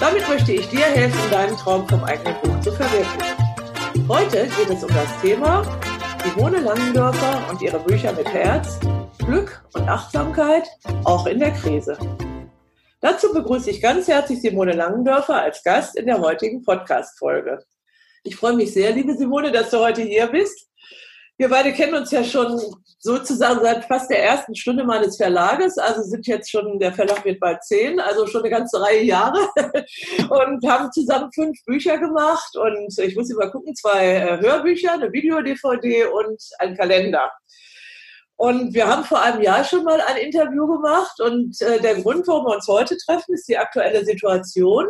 Damit möchte ich dir helfen, deinen Traum vom eigenen Buch zu verwirklichen. Heute geht es um das Thema Simone Langendörfer und ihre Bücher mit Herz, Glück und Achtsamkeit, auch in der Krise. Dazu begrüße ich ganz herzlich Simone Langendörfer als Gast in der heutigen Podcast-Folge. Ich freue mich sehr, liebe Simone, dass du heute hier bist. Wir beide kennen uns ja schon sozusagen seit fast der ersten Stunde meines Verlages, also sind jetzt schon, der Verlag wird bald zehn, also schon eine ganze Reihe Jahre und haben zusammen fünf Bücher gemacht und ich muss immer gucken, zwei äh, Hörbücher, eine Video-DVD und ein Kalender. Und wir haben vor einem Jahr schon mal ein Interview gemacht und äh, der Grund, warum wir uns heute treffen, ist die aktuelle Situation.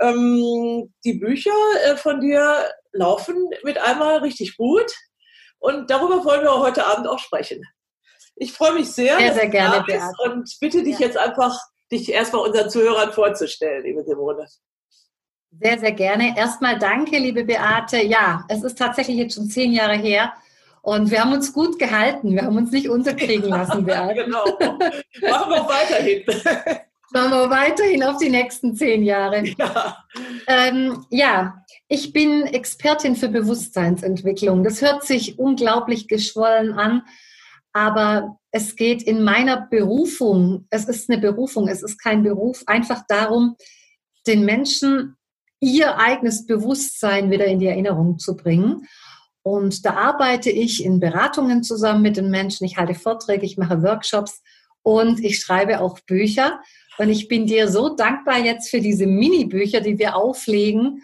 Ähm, die Bücher äh, von dir laufen mit einmal richtig gut. Und darüber wollen wir heute Abend auch sprechen. Ich freue mich sehr, sehr, sehr gerne, bist und bitte dich ja. jetzt einfach, dich erstmal unseren Zuhörern vorzustellen, liebe Simone. Sehr, sehr gerne. Erstmal danke, liebe Beate. Ja, es ist tatsächlich jetzt schon zehn Jahre her. Und wir haben uns gut gehalten. Wir haben uns nicht unterkriegen lassen, Beate. genau. Machen wir weiterhin. Machen wir weiterhin auf die nächsten zehn Jahre. Ja. Ähm, ja, ich bin Expertin für Bewusstseinsentwicklung. Das hört sich unglaublich geschwollen an, aber es geht in meiner Berufung, es ist eine Berufung, es ist kein Beruf, einfach darum, den Menschen ihr eigenes Bewusstsein wieder in die Erinnerung zu bringen. Und da arbeite ich in Beratungen zusammen mit den Menschen. Ich halte Vorträge, ich mache Workshops und ich schreibe auch Bücher. Und ich bin dir so dankbar jetzt für diese Mini-Bücher, die wir auflegen,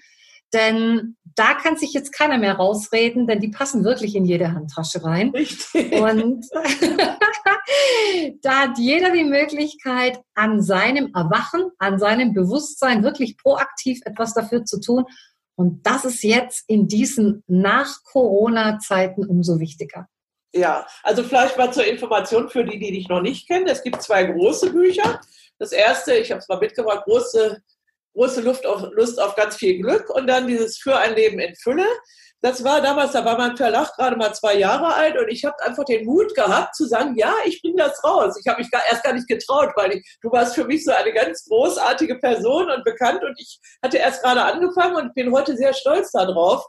denn da kann sich jetzt keiner mehr rausreden, denn die passen wirklich in jede Handtasche rein. Richtig. Und da hat jeder die Möglichkeit, an seinem Erwachen, an seinem Bewusstsein wirklich proaktiv etwas dafür zu tun. Und das ist jetzt in diesen Nach-Corona-Zeiten umso wichtiger. Ja, also vielleicht mal zur Information für die, die dich noch nicht kennen. Es gibt zwei große Bücher. Das erste, ich habe es mal mitgebracht, große große Luft auf, Lust auf ganz viel Glück und dann dieses Für ein Leben in Fülle. Das war damals, da war mein Verlag gerade mal zwei Jahre alt und ich habe einfach den Mut gehabt zu sagen, ja, ich bringe das raus. Ich habe mich gar, erst gar nicht getraut, weil ich, du warst für mich so eine ganz großartige Person und bekannt und ich hatte erst gerade angefangen und bin heute sehr stolz darauf,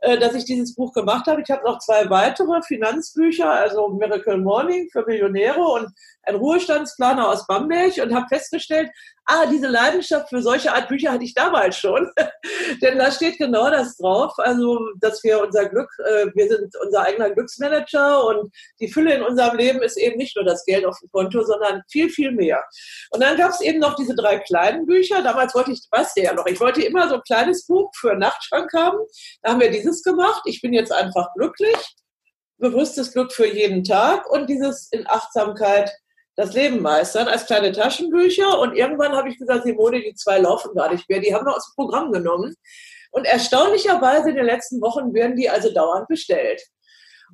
äh, dass ich dieses Buch gemacht habe. Ich habe noch zwei weitere Finanzbücher, also Miracle Morning für Millionäre und ein Ruhestandsplaner aus Bamberg und habe festgestellt, ah, diese Leidenschaft für solche Art Bücher hatte ich damals schon. Denn da steht genau das drauf, also dass wir unser Glück, äh, wir sind unser eigener Glücksmanager und die Fülle in unserem Leben ist eben nicht nur das Geld auf dem Konto, sondern viel, viel mehr. Und dann gab es eben noch diese drei kleinen Bücher. Damals wollte ich, weißt du ja noch, ich wollte immer so ein kleines Buch für Nachtschrank haben. Da haben wir dieses gemacht. Ich bin jetzt einfach glücklich. Bewusstes Glück für jeden Tag und dieses in Achtsamkeit das Leben meistern als kleine Taschenbücher. Und irgendwann habe ich gesagt, Simone, die zwei laufen gar nicht mehr. Die haben wir aus dem Programm genommen. Und erstaunlicherweise in den letzten Wochen werden die also dauernd bestellt.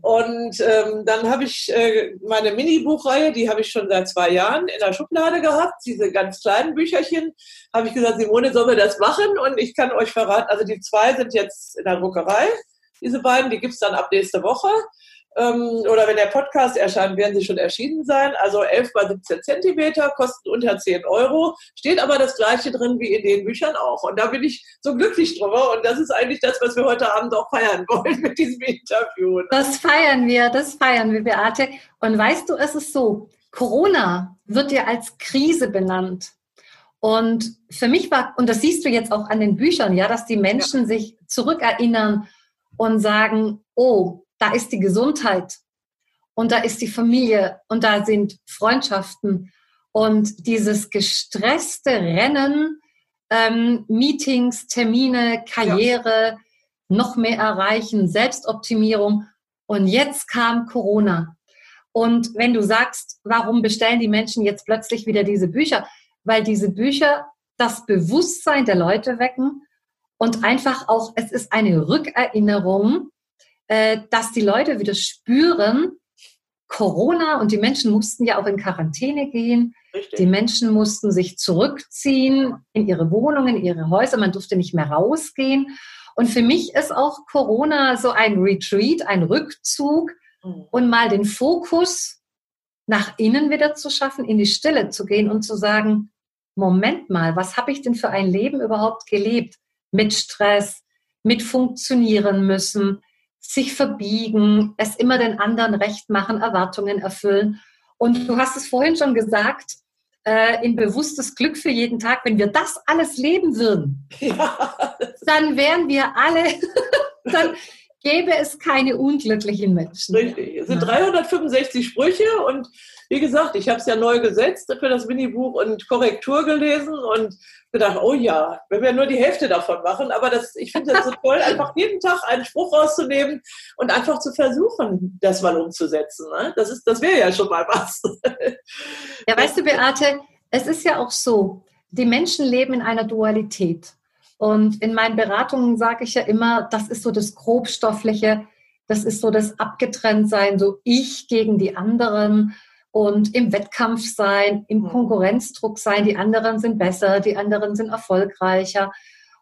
Und ähm, dann habe ich äh, meine Mini-Buchreihe, die habe ich schon seit zwei Jahren in der Schublade gehabt, diese ganz kleinen Bücherchen. Habe ich gesagt, Simone, sollen wir das machen? Und ich kann euch verraten, also die zwei sind jetzt in der Druckerei, diese beiden, die gibt's dann ab nächste Woche oder wenn der Podcast erscheint, werden sie schon erschienen sein. Also 11 bei 17 Zentimeter, kosten unter 10 Euro. Steht aber das Gleiche drin wie in den Büchern auch. Und da bin ich so glücklich drüber. Und das ist eigentlich das, was wir heute Abend auch feiern wollen mit diesem Interview. Das feiern wir, das feiern wir, Beate. Und weißt du, es ist so, Corona wird ja als Krise benannt. Und für mich war, und das siehst du jetzt auch an den Büchern, ja, dass die Menschen ja. sich zurückerinnern und sagen, oh, da ist die Gesundheit und da ist die Familie und da sind Freundschaften und dieses gestresste Rennen, ähm, Meetings, Termine, Karriere, ja. noch mehr erreichen, Selbstoptimierung. Und jetzt kam Corona. Und wenn du sagst, warum bestellen die Menschen jetzt plötzlich wieder diese Bücher? Weil diese Bücher das Bewusstsein der Leute wecken Und einfach auch, es ist eine Rückerinnerung, äh, dass die Leute wieder spüren, Corona und die Menschen mussten ja auch in Quarantäne gehen. Richtig. Die Menschen mussten sich zurückziehen in ihre Wohnungen, in ihre Häuser. Man durfte nicht mehr rausgehen. Und für mich ist auch Corona so ein Retreat, ein Rückzug mhm. und mal den Fokus nach innen wieder zu schaffen, in die Stille zu gehen und zu sagen, Moment mal, was habe ich denn für ein Leben überhaupt gelebt? Mit Stress, mit funktionieren müssen, sich verbiegen, es immer den anderen recht machen, Erwartungen erfüllen. Und du hast es vorhin schon gesagt, äh, in bewusstes Glück für jeden Tag, wenn wir das alles leben würden, ja. dann wären wir alle, dann gäbe es keine unglücklichen Menschen. Richtig. Es sind 365 Sprüche und wie gesagt, ich habe es ja neu gesetzt für das Minibuch und Korrektur gelesen und gedacht, oh ja, wenn wir nur die Hälfte davon machen, aber das, ich finde es so toll, einfach jeden Tag einen Spruch rauszunehmen und einfach zu versuchen, das mal umzusetzen. Ne? Das, ist, das wäre ja schon mal was. Ja, weißt du, Beate, es ist ja auch so, die Menschen leben in einer Dualität. Und in meinen Beratungen sage ich ja immer, das ist so das Grobstoffliche, das ist so das Abgetrenntsein, so ich gegen die anderen und im Wettkampf sein, im Konkurrenzdruck sein, die anderen sind besser, die anderen sind erfolgreicher.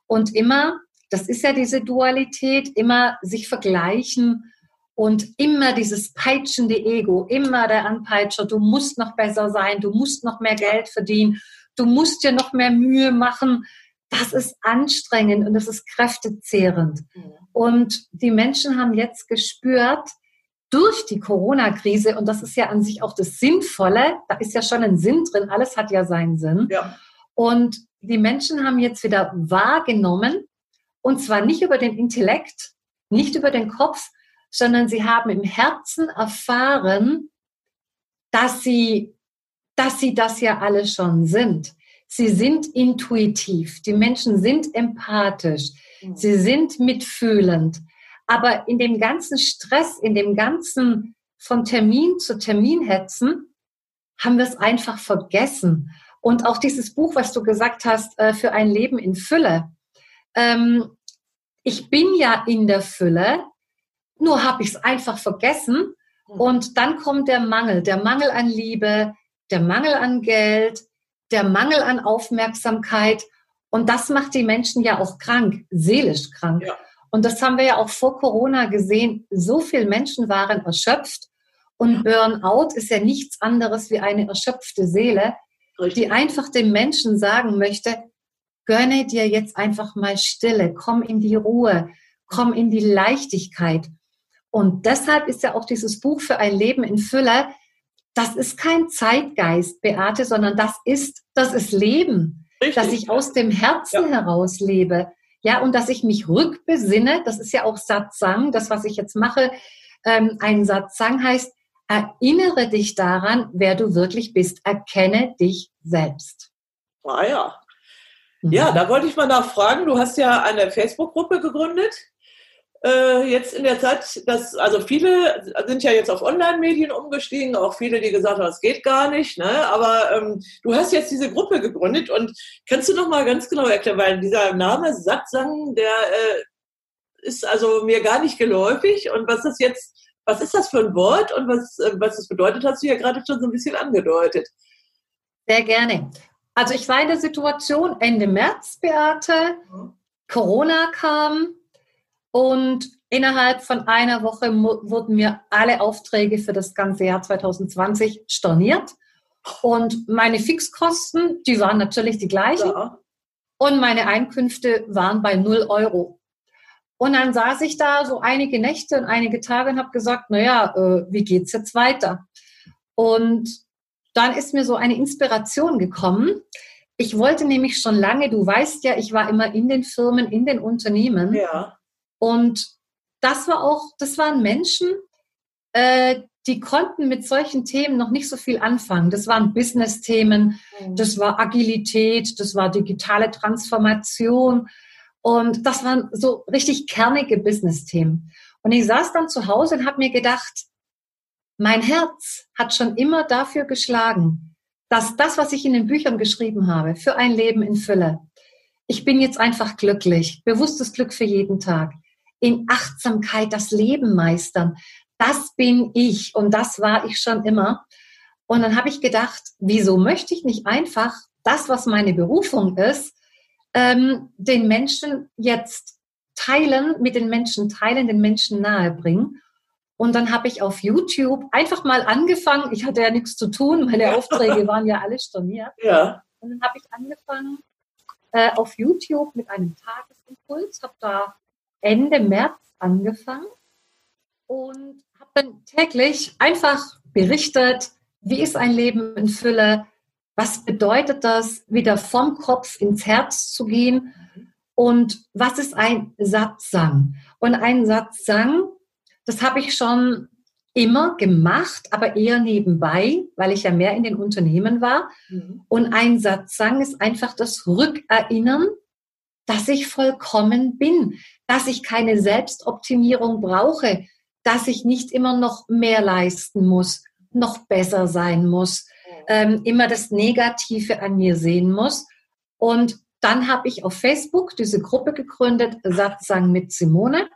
Und immer, das ist ja diese Dualität, immer sich vergleichen und immer dieses peitschende Ego, immer der Anpeitscher, du musst noch besser sein, du musst noch mehr Geld verdienen, du musst dir noch mehr Mühe machen, das ist anstrengend und das ist kräftezehrend. Mhm. Und die Menschen haben jetzt gespürt, durch die Corona-Krise, und das ist ja an sich auch das Sinnvolle, da ist ja schon ein Sinn drin, alles hat ja seinen Sinn. Ja. Und die Menschen haben jetzt wieder wahrgenommen, und zwar nicht über den Intellekt, nicht über den Kopf, sondern sie haben im Herzen erfahren, dass sie, dass sie das ja alle schon sind. Sie sind intuitiv, die Menschen sind empathisch, mhm. sie sind mitfühlend. Aber in dem ganzen Stress, in dem ganzen von Termin zu Termin hetzen, haben wir es einfach vergessen. Und auch dieses Buch, was du gesagt hast, äh, für ein Leben in Fülle. Ähm, ich bin ja in der Fülle, nur habe ich es einfach vergessen. Mhm. Und dann kommt der Mangel, der Mangel an Liebe, der Mangel an Geld, der Mangel an Aufmerksamkeit. Und das macht die Menschen ja auch krank, seelisch krank. Ja. Und das haben wir ja auch vor Corona gesehen. So viele Menschen waren erschöpft. Und Burnout ist ja nichts anderes wie eine erschöpfte Seele, Richtig. die einfach dem Menschen sagen möchte, gönne dir jetzt einfach mal Stille, komm in die Ruhe, komm in die Leichtigkeit. Und deshalb ist ja auch dieses Buch für ein Leben in Fülle das ist kein Zeitgeist, Beate, sondern das ist, das ist Leben. Richtig. Dass ich aus dem Herzen ja. heraus lebe. Ja, und dass ich mich rückbesinne, das ist ja auch Satsang, das, was ich jetzt mache. Ähm, ein Satsang heißt, erinnere dich daran, wer du wirklich bist. Erkenne dich selbst. Ah ja. Mhm. Ja, da wollte ich mal nachfragen. Du hast ja eine Facebook-Gruppe gegründet äh, jetzt in der Zeit, dass, also viele sind ja jetzt auf Online-Medien umgestiegen, auch viele, die gesagt haben, das geht gar nicht, ne? aber ähm, du hast jetzt diese Gruppe gegründet und kannst du noch mal ganz genau erklären, weil dieser Name Satsang, der äh, ist also mir gar nicht geläufig und was ist jetzt, was ist das für ein Wort und was, äh, was es bedeutet, hast du ja gerade schon so ein bisschen angedeutet. Sehr gerne. Also ich war in der Situation Ende März, Beate, mhm. Corona kam, und innerhalb von einer Woche wurden mir alle Aufträge für das ganze Jahr 2020 storniert. Und meine Fixkosten, die waren natürlich die gleichen. Ja. Und meine Einkünfte waren bei 0 Euro. Und dann saß ich da so einige Nächte und einige Tage und habe gesagt, naja, äh, wie geht's jetzt weiter? Und dann ist mir so eine Inspiration gekommen. Ich wollte nämlich schon lange, du weißt ja, ich war immer in den Firmen, in den Unternehmen. Ja. Und das war auch, das waren Menschen, äh, die konnten mit solchen Themen noch nicht so viel anfangen. Das waren Business-Themen, mhm. das war Agilität, das war digitale Transformation und das waren so richtig kernige Business-Themen. Und ich saß dann zu Hause und habe mir gedacht, mein Herz hat schon immer dafür geschlagen, dass das, was ich in den Büchern geschrieben habe, für ein Leben in Fülle, ich bin jetzt einfach glücklich. Bewusstes Glück für jeden Tag. In Achtsamkeit das Leben meistern. Das bin ich und das war ich schon immer. Und dann habe ich gedacht, wieso möchte ich nicht einfach das, was meine Berufung ist, ähm, den Menschen jetzt teilen, mit den Menschen teilen, den Menschen nahebringen. Und dann habe ich auf YouTube einfach mal angefangen. Ich hatte ja nichts zu tun, meine Aufträge waren ja alle storniert. Ja. Und dann habe ich angefangen äh, auf YouTube mit einem Tagesimpuls, habe da Ende März angefangen und habe dann täglich einfach berichtet, wie ist ein Leben in Fülle, was bedeutet das, wieder vom Kopf ins Herz zu gehen und was ist ein Satzang? Und ein Satzang, das habe ich schon immer gemacht, aber eher nebenbei, weil ich ja mehr in den Unternehmen war. Mhm. Und ein Satzang ist einfach das Rückerinnern, dass ich vollkommen bin, dass ich keine Selbstoptimierung brauche, dass ich nicht immer noch mehr leisten muss, noch besser sein muss, ähm, immer das Negative an mir sehen muss. Und dann habe ich auf Facebook diese Gruppe gegründet, Satzang mit Simone,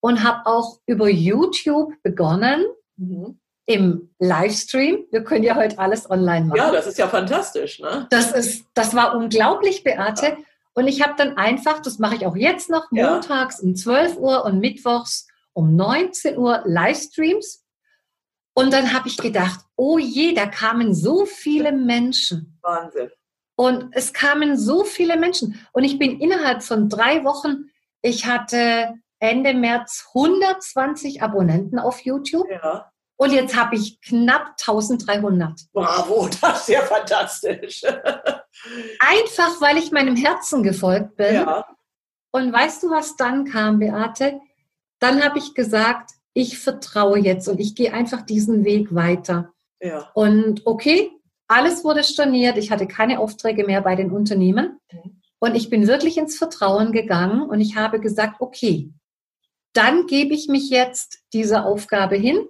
und habe auch über YouTube begonnen, mhm. im Livestream. Wir können ja heute alles online machen. Ja, das ist ja fantastisch. Ne? Das, ist, das war unglaublich, Beate. Ja. Und ich habe dann einfach, das mache ich auch jetzt noch, montags ja. um 12 Uhr und mittwochs um 19 Uhr Livestreams. Und dann habe ich gedacht, oh je, da kamen so viele Menschen. Wahnsinn. Und es kamen so viele Menschen. Und ich bin innerhalb von drei Wochen, ich hatte Ende März 120 Abonnenten auf YouTube. Ja. Und jetzt habe ich knapp 1300. Bravo, das ist ja fantastisch. Einfach, weil ich meinem Herzen gefolgt bin. Ja. Und weißt du, was dann kam, Beate? Dann habe ich gesagt, ich vertraue jetzt und ich gehe einfach diesen Weg weiter. Ja. Und okay, alles wurde storniert, ich hatte keine Aufträge mehr bei den Unternehmen. Und ich bin wirklich ins Vertrauen gegangen und ich habe gesagt, okay, dann gebe ich mich jetzt dieser Aufgabe hin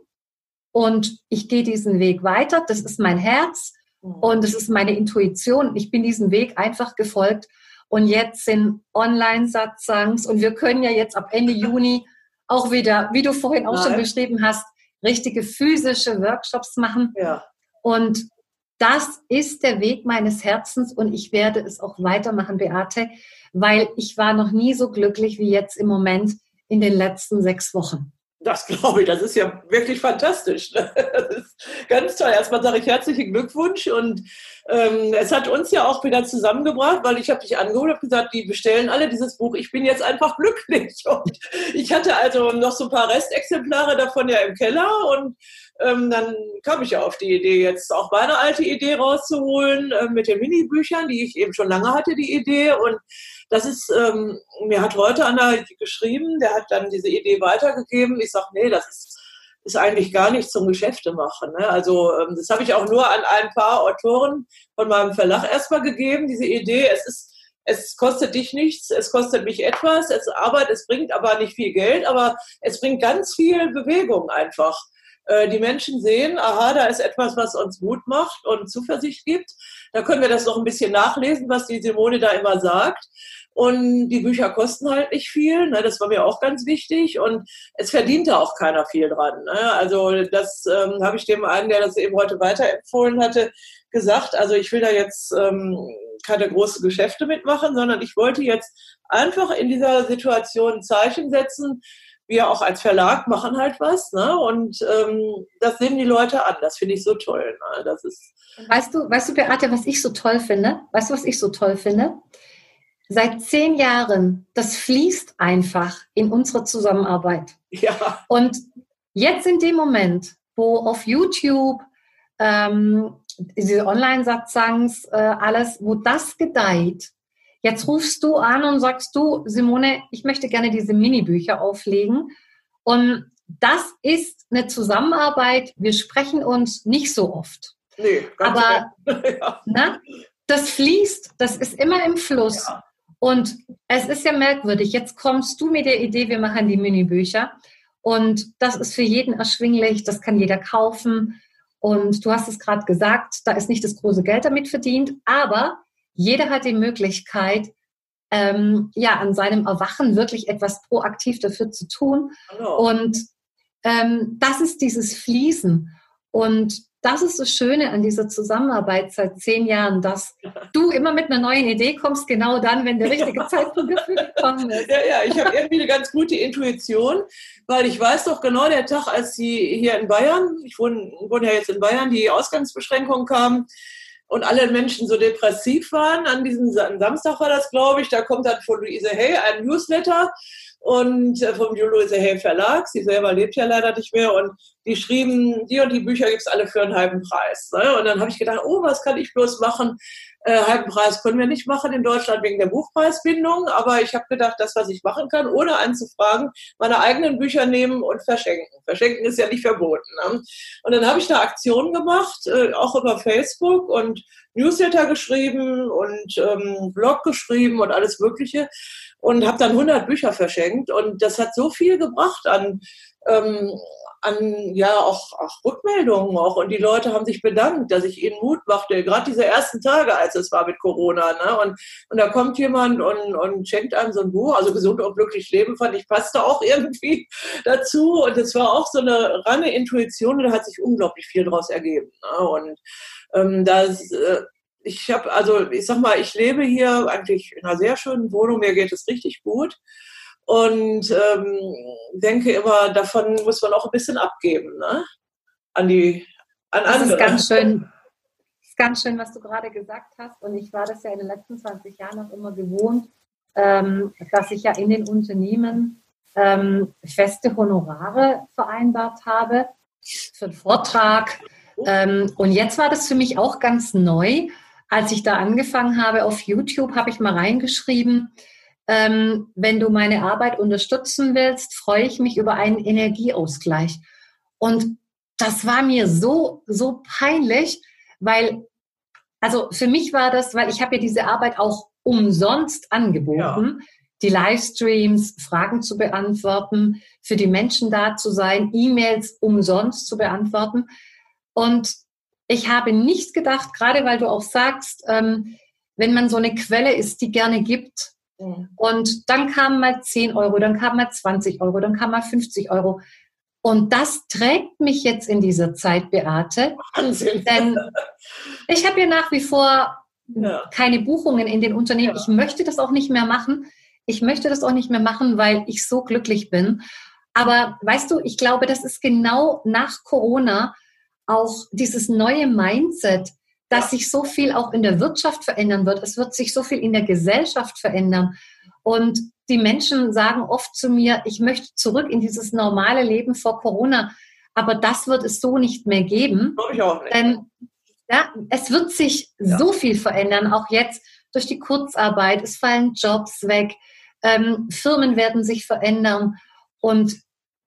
und ich gehe diesen Weg weiter. Das ist mein Herz. Und das ist meine Intuition. Ich bin diesem Weg einfach gefolgt. Und jetzt sind Online-Satzangs und wir können ja jetzt ab Ende Juni auch wieder, wie du vorhin auch Nein. schon beschrieben hast, richtige physische Workshops machen. Ja. Und das ist der Weg meines Herzens und ich werde es auch weitermachen, Beate, weil ich war noch nie so glücklich wie jetzt im Moment in den letzten sechs Wochen. Das glaube ich, das ist ja wirklich fantastisch. Das ist ganz toll. Erstmal sage ich herzlichen Glückwunsch und ähm, es hat uns ja auch wieder zusammengebracht, weil ich habe dich angeholt und gesagt, die bestellen alle dieses Buch. Ich bin jetzt einfach glücklich. Und ich hatte also noch so ein paar Restexemplare davon ja im Keller und ähm, dann kam ich ja auf die Idee, jetzt auch meine alte Idee rauszuholen äh, mit den Minibüchern, die ich eben schon lange hatte, die Idee. Und das ist, ähm, mir hat heute einer geschrieben, der hat dann diese Idee weitergegeben. Ich sage, nee, das ist, ist eigentlich gar nicht zum Geschäfte machen. Ne? Also ähm, das habe ich auch nur an ein paar Autoren von meinem Verlag erstmal gegeben, diese Idee. Es ist es kostet dich nichts, es kostet mich etwas, es arbeitet, es bringt aber nicht viel Geld, aber es bringt ganz viel Bewegung einfach. Äh, die Menschen sehen, aha, da ist etwas, was uns Mut macht und Zuversicht gibt. Da können wir das noch ein bisschen nachlesen, was die Simone da immer sagt. Und die Bücher kosten halt nicht viel, ne? das war mir auch ganz wichtig. Und es verdient da auch keiner viel dran. Ne? Also das ähm, habe ich dem einen, der das eben heute weiterempfohlen hatte, gesagt. Also ich will da jetzt ähm, keine großen Geschäfte mitmachen, sondern ich wollte jetzt einfach in dieser Situation ein Zeichen setzen, wir auch als Verlag machen halt was, ne? Und ähm, das sehen die Leute an. Das finde ich so toll. Ne? Das ist. Weißt du, weißt du, Beate, was ich so toll finde? Weißt du, was ich so toll finde? Seit zehn Jahren, das fließt einfach in unsere Zusammenarbeit. Ja. Und jetzt in dem Moment, wo auf YouTube ähm, diese Online-Satzangs, äh, alles, wo das gedeiht, Jetzt rufst du an und sagst du, Simone, ich möchte gerne diese Minibücher auflegen. Und das ist eine Zusammenarbeit. Wir sprechen uns nicht so oft. Nee, ganz Aber ja. ne, das fließt, das ist immer im Fluss. Ja. Und es ist ja merkwürdig. Jetzt kommst du mit der Idee, wir machen die Minibücher. Und das ist für jeden erschwinglich, das kann jeder kaufen. Und du hast es gerade gesagt, da ist nicht das große Geld damit verdient, aber jeder hat die Möglichkeit, ähm, ja, an seinem Erwachen wirklich etwas proaktiv dafür zu tun. Hallo. Und ähm, das ist dieses Fließen. Und das ist das Schöne an dieser Zusammenarbeit seit zehn Jahren, dass du immer mit einer neuen Idee kommst, genau dann, wenn der richtige. Zeitpunkt dafür gekommen ist. Ja, ja, ich habe irgendwie eine ganz gute Intuition, weil ich weiß doch genau, der Tag, als sie hier in Bayern, ich wohne, wohne ja jetzt in Bayern, die Ausgangsbeschränkungen kamen, und alle Menschen so depressiv waren. An diesem Samstag war das, glaube ich. Da kommt dann von Luise Hay ein Newsletter und äh, vom Louise Hay Verlag. Sie selber lebt ja leider nicht mehr und die schrieben, die und die Bücher gibt es alle für einen halben Preis. Ne? Und dann habe ich gedacht, oh, was kann ich bloß machen? Äh, halben Preis können wir nicht machen in Deutschland wegen der Buchpreisbindung, aber ich habe gedacht, das, was ich machen kann, ohne anzufragen, meine eigenen Bücher nehmen und verschenken. Verschenken ist ja nicht verboten. Ne? Und dann habe ich da Aktionen gemacht, äh, auch über Facebook und Newsletter geschrieben und ähm, Blog geschrieben und alles Mögliche und habe dann 100 Bücher verschenkt und das hat so viel gebracht an ähm, an ja auch, auch Rückmeldungen auch und die Leute haben sich bedankt, dass ich ihnen Mut machte, gerade diese ersten Tage, als es war mit Corona. Ne? Und, und da kommt jemand und, und schenkt einem so ein Buch, also gesund und glücklich leben, fand ich passte auch irgendwie dazu und es war auch so eine reine Intuition und da hat sich unglaublich viel daraus ergeben. Ne? Und ähm, das äh, ich habe, also ich sag mal, ich lebe hier eigentlich in einer sehr schönen Wohnung, mir geht es richtig gut und ähm, denke immer, davon muss man auch ein bisschen abgeben, ne? An die, an das andere. Ist ganz schön, ist ganz schön, was du gerade gesagt hast. Und ich war das ja in den letzten 20 Jahren auch immer gewohnt, ähm, dass ich ja in den Unternehmen ähm, feste Honorare vereinbart habe für einen Vortrag. Ähm, und jetzt war das für mich auch ganz neu. Als ich da angefangen habe auf YouTube, habe ich mal reingeschrieben, ähm, wenn du meine Arbeit unterstützen willst, freue ich mich über einen Energieausgleich. Und das war mir so, so peinlich, weil, also für mich war das, weil ich habe ja diese Arbeit auch umsonst angeboten, ja. die Livestreams, Fragen zu beantworten, für die Menschen da zu sein, E-Mails umsonst zu beantworten. Und ich habe nicht gedacht, gerade weil du auch sagst, ähm, wenn man so eine Quelle ist, die gerne gibt, und dann kamen mal 10 Euro, dann kamen mal 20 Euro, dann kamen mal 50 Euro. Und das trägt mich jetzt in dieser Zeit, Beate. Wahnsinn. Denn ich habe ja nach wie vor ja. keine Buchungen in den Unternehmen. Ja. Ich möchte das auch nicht mehr machen. Ich möchte das auch nicht mehr machen, weil ich so glücklich bin. Aber weißt du, ich glaube, das ist genau nach Corona auch dieses neue Mindset, dass sich so viel auch in der Wirtschaft verändern wird. Es wird sich so viel in der Gesellschaft verändern. Und die Menschen sagen oft zu mir, ich möchte zurück in dieses normale Leben vor Corona. Aber das wird es so nicht mehr geben. Glaube ich auch nicht. Denn ja, es wird sich ja. so viel verändern, auch jetzt durch die Kurzarbeit. Es fallen Jobs weg. Ähm, Firmen werden sich verändern. Und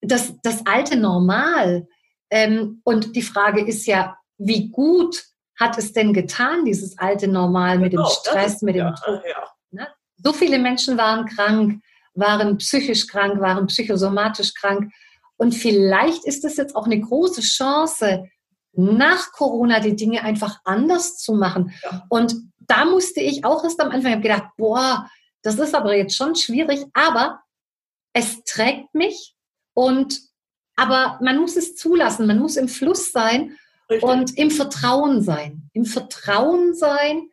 das, das alte Normal. Ähm, und die Frage ist ja, wie gut hat es denn getan, dieses alte Normal mit genau, dem Stress, mit dem ja, Druck? Ja. Ne? So viele Menschen waren krank, waren psychisch krank, waren psychosomatisch krank. Und vielleicht ist es jetzt auch eine große Chance, nach Corona die Dinge einfach anders zu machen. Ja. Und da musste ich auch erst am Anfang, ich habe gedacht, boah, das ist aber jetzt schon schwierig, aber es trägt mich und aber man muss es zulassen, man muss im Fluss sein Richtig. Und im Vertrauen sein. Im Vertrauen sein,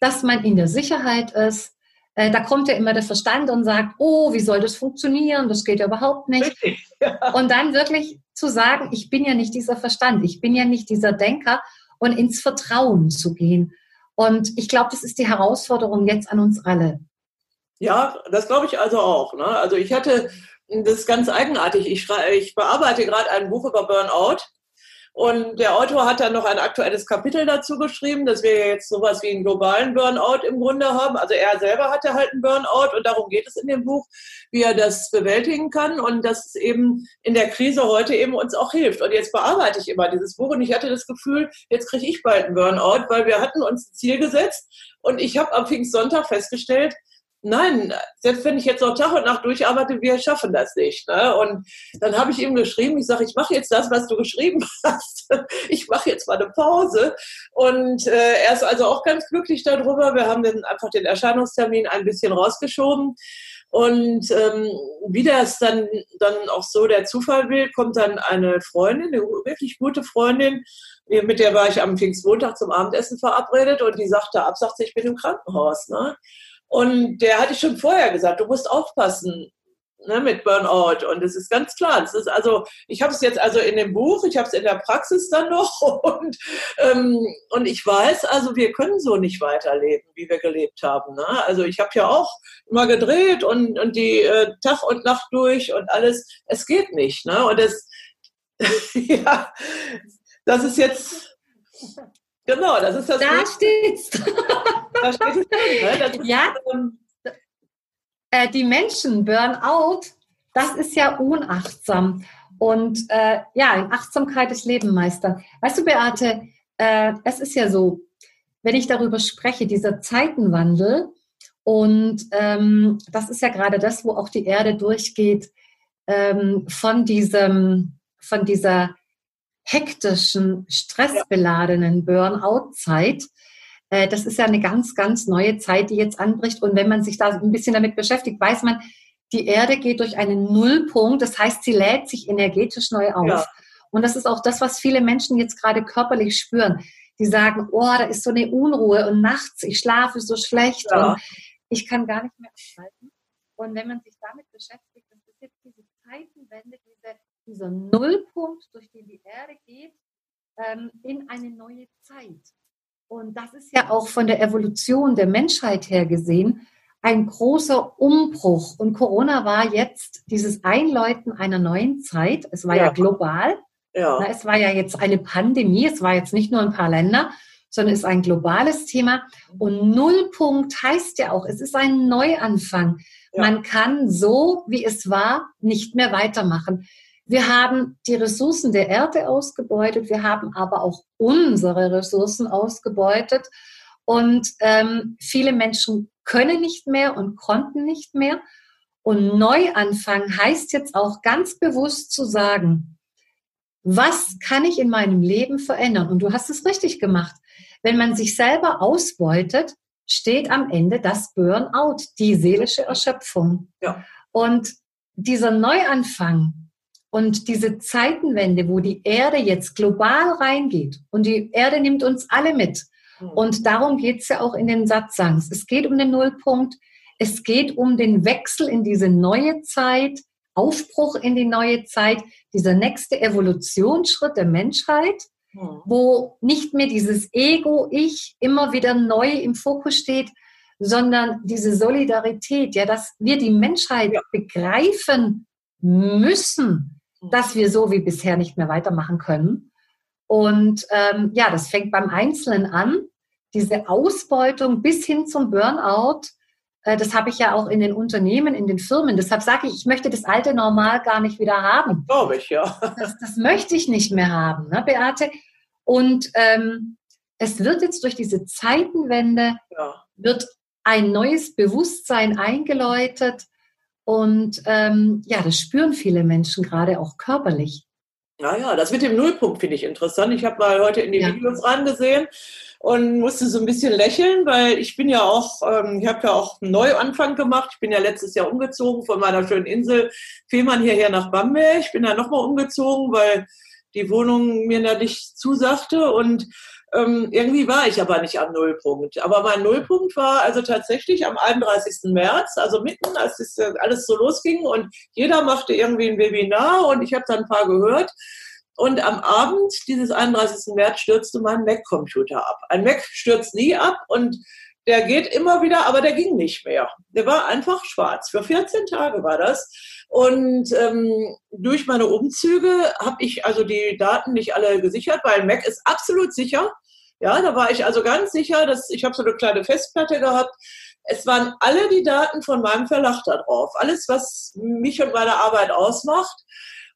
dass man in der Sicherheit ist. Äh, da kommt ja immer der Verstand und sagt, oh, wie soll das funktionieren? Das geht ja überhaupt nicht. Ja. Und dann wirklich zu sagen, ich bin ja nicht dieser Verstand, ich bin ja nicht dieser Denker und ins Vertrauen zu gehen. Und ich glaube, das ist die Herausforderung jetzt an uns alle. Ja, das glaube ich also auch. Ne? Also ich hatte, das ist ganz eigenartig, ich, ich bearbeite gerade ein Buch über Burnout und der Autor hat dann noch ein aktuelles Kapitel dazu geschrieben, dass wir jetzt sowas wie einen globalen Burnout im Grunde haben. Also er selber hatte halt einen Burnout und darum geht es in dem Buch, wie er das bewältigen kann und dass es eben in der Krise heute eben uns auch hilft. Und jetzt bearbeite ich immer dieses Buch und ich hatte das Gefühl, jetzt kriege ich bald einen Burnout, weil wir hatten uns ein Ziel gesetzt und ich habe am Pfingstsonntag festgestellt, nein, selbst wenn ich jetzt noch Tag und Nacht durcharbeite, wir schaffen das nicht. Ne? Und dann habe ich ihm geschrieben, ich sage, ich mache jetzt das, was du geschrieben hast. Ich mache jetzt mal eine Pause. Und äh, er ist also auch ganz glücklich darüber. Wir haben dann einfach den Erscheinungstermin ein bisschen rausgeschoben. Und ähm, wie das dann, dann auch so der Zufall will, kommt dann eine Freundin, eine wirklich gute Freundin, mit der war ich am Pfingstmontag zum Abendessen verabredet und die sagte ab, ich bin im Krankenhaus. Ne? Und der hatte ich schon vorher gesagt, du musst aufpassen ne, mit Burnout. Und es ist ganz klar. Das ist also, ich habe es jetzt also in dem Buch, ich habe es in der Praxis dann noch und, ähm, und ich weiß, also wir können so nicht weiterleben, wie wir gelebt haben. Ne? Also ich habe ja auch immer gedreht und, und die äh, Tag und Nacht durch und alles. Es geht nicht. Ne? Und es, ja, das ist jetzt Genau, das ist das. Da steht's. da steht es. Ne? ja. Ähm, äh, die Menschen, Burnout, das ist ja unachtsam. Und äh, ja, in Achtsamkeit ist Leben meistern. Weißt du, Beate, äh, es ist ja so, wenn ich darüber spreche, dieser Zeitenwandel, und ähm, das ist ja gerade das, wo auch die Erde durchgeht, ähm, von diesem, von dieser hektischen, stressbeladenen Burnout-Zeit. Äh, das ist ja eine ganz, ganz neue Zeit, die jetzt anbricht. Und wenn man sich da ein bisschen damit beschäftigt, weiß man, die Erde geht durch einen Nullpunkt. Das heißt, sie lädt sich energetisch neu auf. Ja. Und das ist auch das, was viele Menschen jetzt gerade körperlich spüren. Die sagen, oh, da ist so eine Unruhe und nachts, ich schlafe so schlecht ja. und ich kann gar nicht mehr abschalten. Und wenn man sich damit beschäftigt, das ist jetzt diese Zeitenwende, dieser Nullpunkt, durch den die Erde geht, ähm, in eine neue Zeit. Und das ist ja auch von der Evolution der Menschheit her gesehen ein großer Umbruch. Und Corona war jetzt dieses Einläuten einer neuen Zeit. Es war ja, ja global. Ja. Na, es war ja jetzt eine Pandemie. Es war jetzt nicht nur ein paar Länder, sondern es ist ein globales Thema. Und Nullpunkt heißt ja auch, es ist ein Neuanfang. Ja. Man kann so, wie es war, nicht mehr weitermachen. Wir haben die Ressourcen der Erde ausgebeutet, wir haben aber auch unsere Ressourcen ausgebeutet. Und ähm, viele Menschen können nicht mehr und konnten nicht mehr. Und Neuanfang heißt jetzt auch ganz bewusst zu sagen, was kann ich in meinem Leben verändern? Und du hast es richtig gemacht. Wenn man sich selber ausbeutet, steht am Ende das Burnout, die seelische Erschöpfung. Ja. Und dieser Neuanfang, und diese Zeitenwende, wo die Erde jetzt global reingeht und die Erde nimmt uns alle mit. Mhm. Und darum geht es ja auch in den Satzangs. Es geht um den Nullpunkt. Es geht um den Wechsel in diese neue Zeit, Aufbruch in die neue Zeit, dieser nächste Evolutionsschritt der Menschheit, mhm. wo nicht mehr dieses Ego-Ich immer wieder neu im Fokus steht, sondern diese Solidarität, ja, dass wir die Menschheit ja. begreifen müssen, dass wir so wie bisher nicht mehr weitermachen können. Und ähm, ja, das fängt beim Einzelnen an, diese Ausbeutung bis hin zum Burnout. Äh, das habe ich ja auch in den Unternehmen, in den Firmen. Deshalb sage ich, ich möchte das alte Normal gar nicht wieder haben. Glaube ich, ja. Das, das, möchte ich nicht mehr haben, ne, Beate. Und ähm, es wird jetzt durch diese Zeitenwende, ja. wird ein neues Bewusstsein eingeläutet, und ähm, ja, das spüren viele Menschen gerade auch körperlich. Naja, das mit dem Nullpunkt finde ich interessant. Ich habe mal heute in die ja. Videos rangesehen und musste so ein bisschen lächeln, weil ich bin ja auch, ähm, ich habe ja auch einen Neuanfang gemacht. Ich bin ja letztes Jahr umgezogen von meiner schönen Insel Fehmarn hierher nach Bamberg. Ich bin da nochmal umgezogen, weil die Wohnung mir da nicht zusagte und ähm, irgendwie war ich aber nicht am Nullpunkt. Aber mein Nullpunkt war also tatsächlich am 31. März, also mitten, als das alles so losging und jeder machte irgendwie ein Webinar und ich habe dann ein paar gehört. Und am Abend dieses 31. März stürzte mein Mac-Computer ab. Ein Mac stürzt nie ab und der geht immer wieder, aber der ging nicht mehr. Der war einfach schwarz. Für 14 Tage war das. Und ähm, durch meine Umzüge habe ich also die Daten nicht alle gesichert, weil Mac ist absolut sicher. Ja, da war ich also ganz sicher, dass ich habe so eine kleine Festplatte gehabt. Es waren alle die Daten von meinem Verlag da drauf. Alles, was mich und meine Arbeit ausmacht.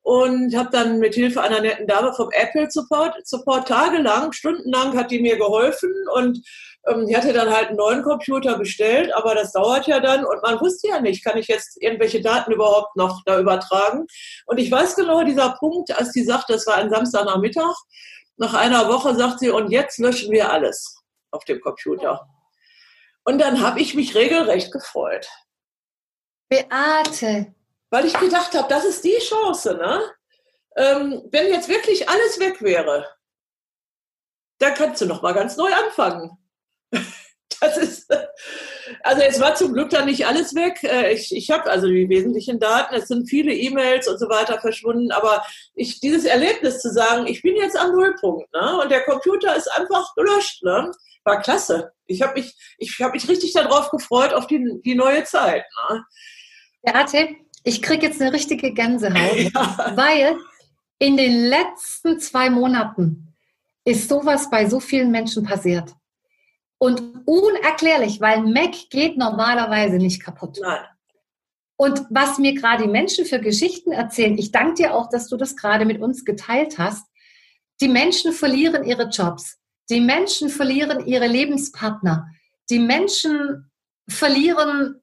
Und habe dann mit Hilfe einer netten Dame vom Apple Support, Support tagelang, stundenlang hat die mir geholfen und Ähm, ich hatte dann halt einen neuen Computer bestellt, aber das dauert ja dann und man wusste ja nicht, kann ich jetzt irgendwelche Daten überhaupt noch da übertragen? Und ich weiß genau, dieser Punkt, als die sagte, das war ein Samstagnachmittag, nach einer Woche sagt sie, und jetzt löschen wir alles auf dem Computer. Und dann habe ich mich regelrecht gefreut. Beate. Weil ich gedacht habe, das ist die Chance, ne? Ähm, wenn jetzt wirklich alles weg wäre, dann kannst du noch mal ganz neu anfangen. Das ist, also es war zum Glück dann nicht alles weg. Äh, ich, ich habe also die wesentlichen Daten, es sind viele E-Mails und so weiter verschwunden, aber ich, dieses Erlebnis zu sagen, ich bin jetzt am Nullpunkt ne? und der Computer ist einfach gelöscht, ne? war klasse. Ich habe mich, ich hab mich richtig darauf gefreut, auf die, die neue Zeit. Ne? Beate, ich kriege jetzt eine richtige Gänsehaut, ja. weil in den letzten zwei Monaten ist sowas bei so vielen Menschen passiert. Und unerklärlich, weil Mac geht normalerweise nicht kaputt. Nein. Und was mir gerade die Menschen für Geschichten erzählen, ich danke dir auch, dass du das gerade mit uns geteilt hast. Die Menschen verlieren ihre Jobs. Die Menschen verlieren ihre Lebenspartner. Die Menschen verlieren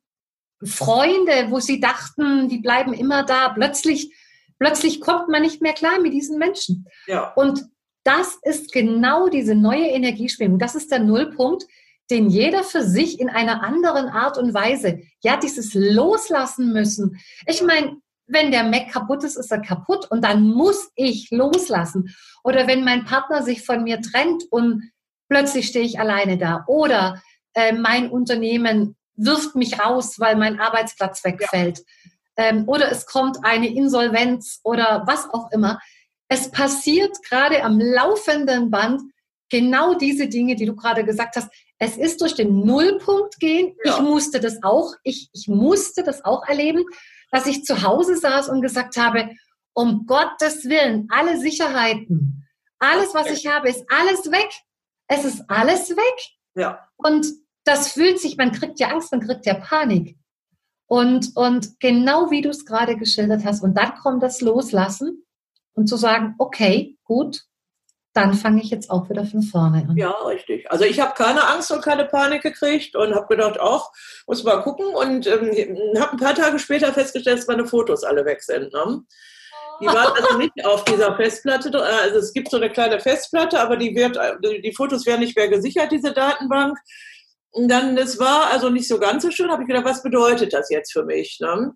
Freunde, wo sie dachten, die bleiben immer da. Plötzlich, plötzlich kommt man nicht mehr klar mit diesen Menschen. Ja. Und das ist genau diese neue Energieschwingung. Das ist der Nullpunkt, den jeder für sich in einer anderen Art und Weise, ja, dieses Loslassen müssen. Ich meine, wenn der Mac kaputt ist, ist er kaputt und dann muss ich loslassen. Oder wenn mein Partner sich von mir trennt und plötzlich stehe ich alleine da. Oder äh, mein Unternehmen wirft mich raus, weil mein Arbeitsplatz wegfällt. Ja. Ähm, oder es kommt eine Insolvenz oder was auch immer. Es passiert gerade am laufenden Band genau diese Dinge, die du gerade gesagt hast. Es ist durch den Nullpunkt gehen. Ja. Ich musste das auch, ich, ich musste das auch erleben, dass ich zu Hause saß und gesagt habe, um Gottes Willen, alle Sicherheiten, alles, was ich habe, ist alles weg. Es ist alles weg. Ja. Und das fühlt sich, man kriegt ja Angst, man kriegt ja Panik. Und, und genau wie du es gerade geschildert hast, und dann kommt das Loslassen und zu sagen, okay, gut, dann fange ich jetzt auch wieder von vorne an. Ja, richtig. Also ich habe keine Angst und keine Panik gekriegt und habe gedacht, auch muss mal gucken und ähm, habe ein paar Tage später festgestellt, dass meine Fotos alle weg sind. Ne? Die waren also nicht auf dieser Festplatte. Also es gibt so eine kleine Festplatte, aber die wird, die Fotos werden nicht mehr gesichert, diese Datenbank. Und dann, das war also nicht so ganz so schön, habe ich gedacht, was bedeutet das jetzt für mich? Ne?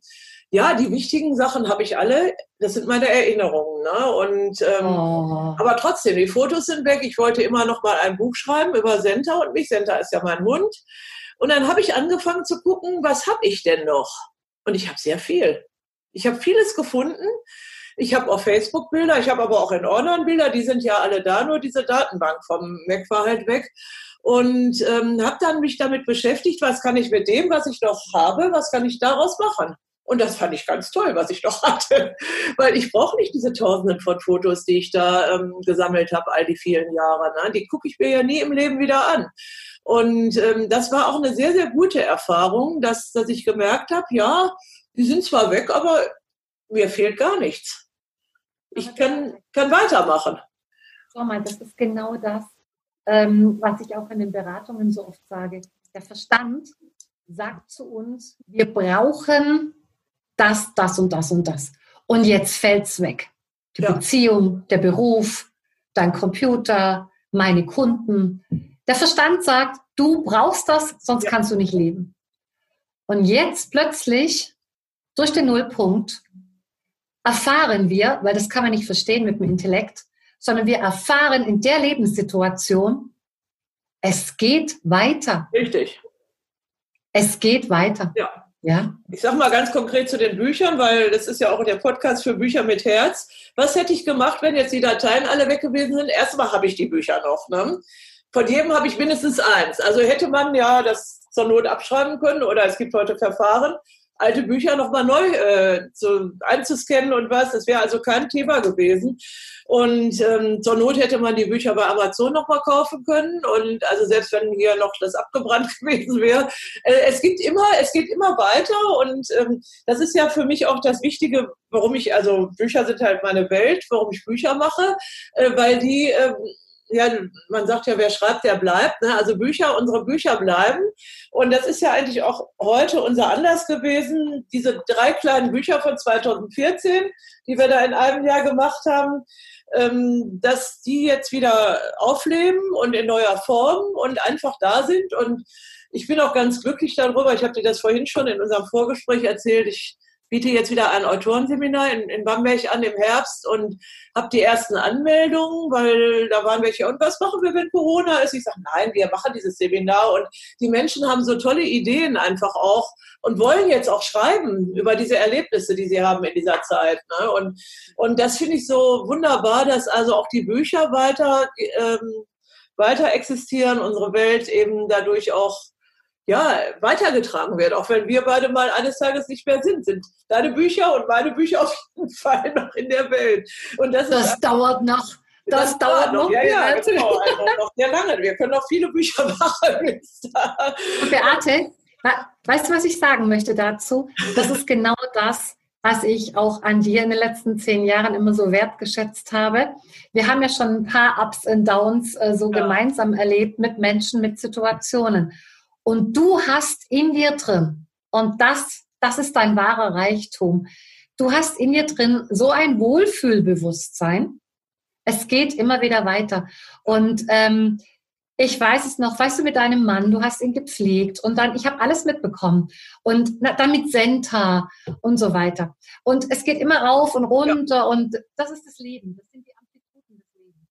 Ja, die wichtigen Sachen habe ich alle. Das sind meine Erinnerungen. Ne? Und ähm, oh. aber trotzdem, die Fotos sind weg. Ich wollte immer noch mal ein Buch schreiben über Senta und mich. Senta ist ja mein Hund. Und dann habe ich angefangen zu gucken, was habe ich denn noch? Und ich habe sehr viel. Ich habe vieles gefunden. Ich habe auf Facebook Bilder, ich habe aber auch in Ordnern Bilder, die sind ja alle da, nur diese Datenbank vom Mac war halt weg. Und ähm, habe dann mich damit beschäftigt, was kann ich mit dem, was ich noch habe, was kann ich daraus machen? Und das fand ich ganz toll, was ich doch hatte. Weil ich brauche nicht diese Tausenden von Fotos, die ich da ähm, gesammelt habe, all die vielen Jahre. Ne? Die gucke ich mir ja nie im Leben wieder an. Und ähm, das war auch eine sehr, sehr gute Erfahrung, dass, dass ich gemerkt habe, ja, die sind zwar weg, aber mir fehlt gar nichts. Ich kann, kann weitermachen. Schau mal, das ist genau das, ähm, was ich auch in den Beratungen so oft sage. Der Verstand sagt zu uns, wir brauchen das, das und das und das. Und jetzt fällt es weg. Die ja. Beziehung, der Beruf, dein Computer, meine Kunden. Der Verstand sagt, du brauchst das, sonst ja. kannst du nicht leben. Und jetzt plötzlich, durch den Nullpunkt, erfahren wir, weil das kann man nicht verstehen mit dem Intellekt, sondern wir erfahren in der Lebenssituation, es geht weiter. Richtig. Es geht weiter. Ja. Ja. Ich sage mal ganz konkret zu den Büchern, weil das ist ja auch der Podcast für Bücher mit Herz. Was hätte ich gemacht, wenn jetzt die Dateien alle weg gewesen sind? Erstmal habe ich die Bücher noch. Ne? Von jedem habe ich mindestens eins. Also hätte man ja das zur Not abschreiben können oder es gibt heute Verfahren, alte Bücher nochmal neu äh, zu, einzuscannen und was. Das wäre also kein Thema gewesen. Und ähm, zur Not hätte man die Bücher bei Amazon nochmal kaufen können. Und also selbst wenn hier noch das abgebrannt gewesen wäre, äh, es gibt immer, es geht immer weiter. Und ähm, das ist ja für mich auch das Wichtige, warum ich, also Bücher sind halt meine Welt, warum ich Bücher mache, äh, weil die äh, ja, man sagt ja, wer schreibt, der bleibt. Ne? Also Bücher, unsere Bücher bleiben. Und das ist ja eigentlich auch heute unser Anlass gewesen, diese drei kleinen Bücher von 2014, die wir da in einem Jahr gemacht haben, ähm, dass die jetzt wieder aufleben und in neuer Form und einfach da sind. Und ich bin auch ganz glücklich darüber. Ich habe dir das vorhin schon in unserem Vorgespräch erzählt. Ich biete jetzt wieder ein Autorenseminar in, in Bamberg an im Herbst und habe die ersten Anmeldungen, weil da waren welche, und was machen wir, wenn Corona ist? Ich sage, nein, wir machen dieses Seminar und die Menschen haben so tolle Ideen einfach auch und wollen jetzt auch schreiben über diese Erlebnisse, die sie haben in dieser Zeit. Ne? Und, und das finde ich so wunderbar, dass also auch die Bücher weiter, ähm, weiter existieren, unsere Welt eben dadurch auch ja, weitergetragen wird, auch wenn wir beide mal eines Tages nicht mehr sind, sind deine Bücher und meine Bücher auf jeden Fall noch in der Welt. Und das, das dauert noch. Das, das dauert noch. Ja, ja, genau. Also noch sehr lange. Wir können noch viele Bücher machen. Beate, weißt du, was ich sagen möchte dazu? Das ist genau das, was ich auch an dir in den letzten zehn Jahren immer so wertgeschätzt habe. Wir haben ja schon ein paar Ups und Downs äh, so ja. gemeinsam erlebt mit Menschen, mit Situationen. Und du hast in dir drin, und das, das ist dein wahrer Reichtum, du hast in dir drin so ein Wohlfühlbewusstsein. Es geht immer wieder weiter. Und ähm, ich weiß es noch, weißt du, mit deinem Mann, du hast ihn gepflegt und dann, ich habe alles mitbekommen und na, dann mit Senta und so weiter. Und es geht immer rauf und runter ja. und das ist das Leben, das sind die Amplituden des Lebens.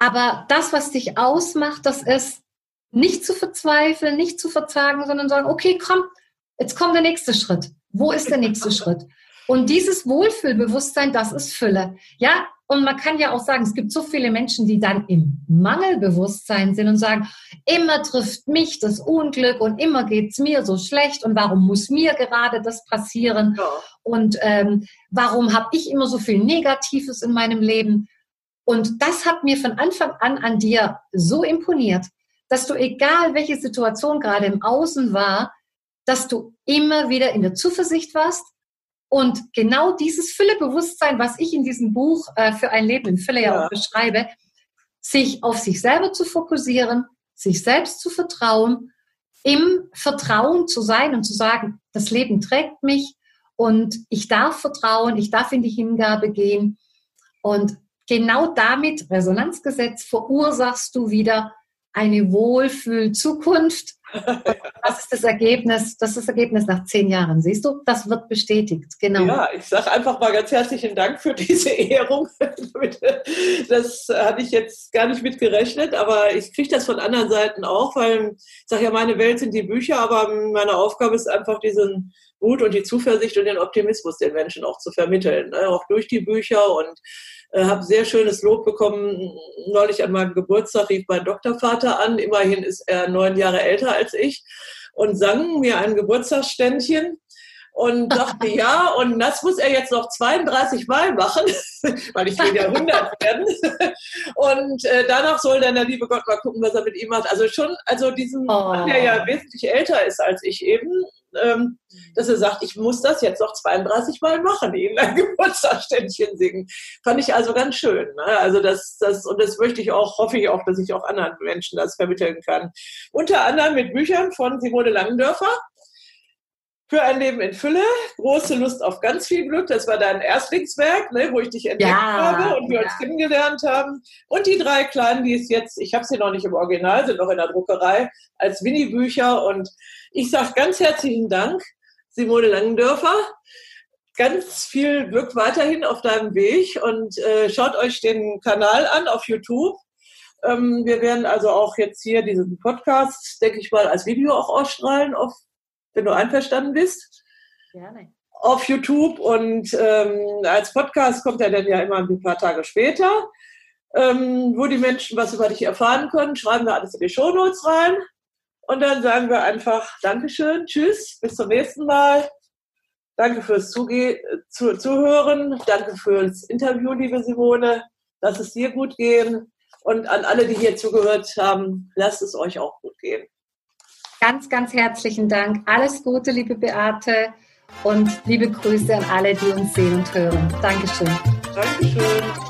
Aber das, was dich ausmacht, das ist, nicht zu verzweifeln, nicht zu verzagen, sondern sagen, okay, komm, jetzt kommt der nächste Schritt. Wo ist der nächste Schritt? Und dieses Wohlfühlbewusstsein, das ist Fülle. Ja, und man kann ja auch sagen, es gibt so viele Menschen, die dann im Mangelbewusstsein sind und sagen, immer trifft mich das Unglück und immer geht's mir so schlecht und warum muss mir gerade das passieren? Ja. Und ähm, warum habe ich immer so viel Negatives in meinem Leben? Und das hat mir von Anfang an an dir so imponiert, dass du, egal welche Situation gerade im Außen war, dass du immer wieder in der Zuversicht warst und genau dieses Füllebewusstsein, was ich in diesem Buch äh, für ein Leben in Fülle ja. ja auch beschreibe, sich auf sich selber zu fokussieren, sich selbst zu vertrauen, im Vertrauen zu sein und zu sagen, das Leben trägt mich und ich darf vertrauen, ich darf in die Hingabe gehen. Und genau damit, Resonanzgesetz, verursachst du wieder eine Wohlfühl-Zukunft. Das ist das Ergebnis, das ist das Ergebnis nach zehn Jahren. Siehst du, das wird bestätigt, genau. Ja, ich sage einfach mal ganz herzlichen Dank für diese Ehrung. Das hatte ich jetzt gar nicht mit gerechnet, aber ich kriege das von anderen Seiten auch, weil ich sage ja, meine Welt sind die Bücher, aber meine Aufgabe ist einfach diesen Mut und die Zuversicht und den Optimismus den Menschen auch zu vermitteln, ne? auch durch die Bücher und äh, habe sehr schönes Lob bekommen. Neulich an meinem Geburtstag rief mein Doktorvater an. Immerhin ist er neun Jahre älter als ich und sang mir ein Geburtstagsständchen und dachte, ja, und das muss er jetzt noch 32 Mal machen, weil ich will ja 100 werden. Und äh, danach soll dann der liebe Gott mal gucken, was er mit ihm macht. Also schon, also diesen oh. Mann, der ja wesentlich älter ist als ich eben, ähm, dass er sagt, ich muss das jetzt noch 32 Mal machen, ihm ein Geburtstagsständchen singen. Fand ich also ganz schön. Ne? Also das, das, und das möchte ich auch, hoffe ich auch, dass ich auch anderen Menschen das vermitteln kann. Unter anderem mit Büchern von Simone Langendörfer. Für ein Leben in Fülle, große Lust auf ganz viel Glück. Das war dein Erstlingswerk, ne, wo ich dich entdeckt ja, habe und wir ja. uns kennengelernt haben. Und die drei kleinen, die es jetzt, ich habe sie noch nicht im Original, sind noch in der Druckerei, als Winnie-Bücher. Und ich sage ganz herzlichen Dank, Simone Langendörfer. Ganz viel Glück weiterhin auf deinem Weg und äh, schaut euch den Kanal an auf YouTube. Ähm, wir werden also auch jetzt hier diesen Podcast, denke ich mal, als Video auch ausstrahlen auf wenn du einverstanden bist. Gerne. Auf YouTube und ähm, als Podcast kommt er dann ja immer ein paar Tage später, ähm, wo die Menschen was über dich erfahren können. Schreiben wir alles in die Shownotes rein und dann sagen wir einfach Dankeschön, Tschüss, bis zum nächsten Mal. Danke fürs Zuge zu, Zuhören. Danke fürs Interview, liebe Simone. Lass es dir gut gehen. Und an alle, die hier zugehört haben, lasst es euch auch gut gehen. Ganz, ganz herzlichen Dank. Alles Gute, liebe Beate. Und liebe Grüße an alle, die uns sehen und hören. Dankeschön. Dankeschön.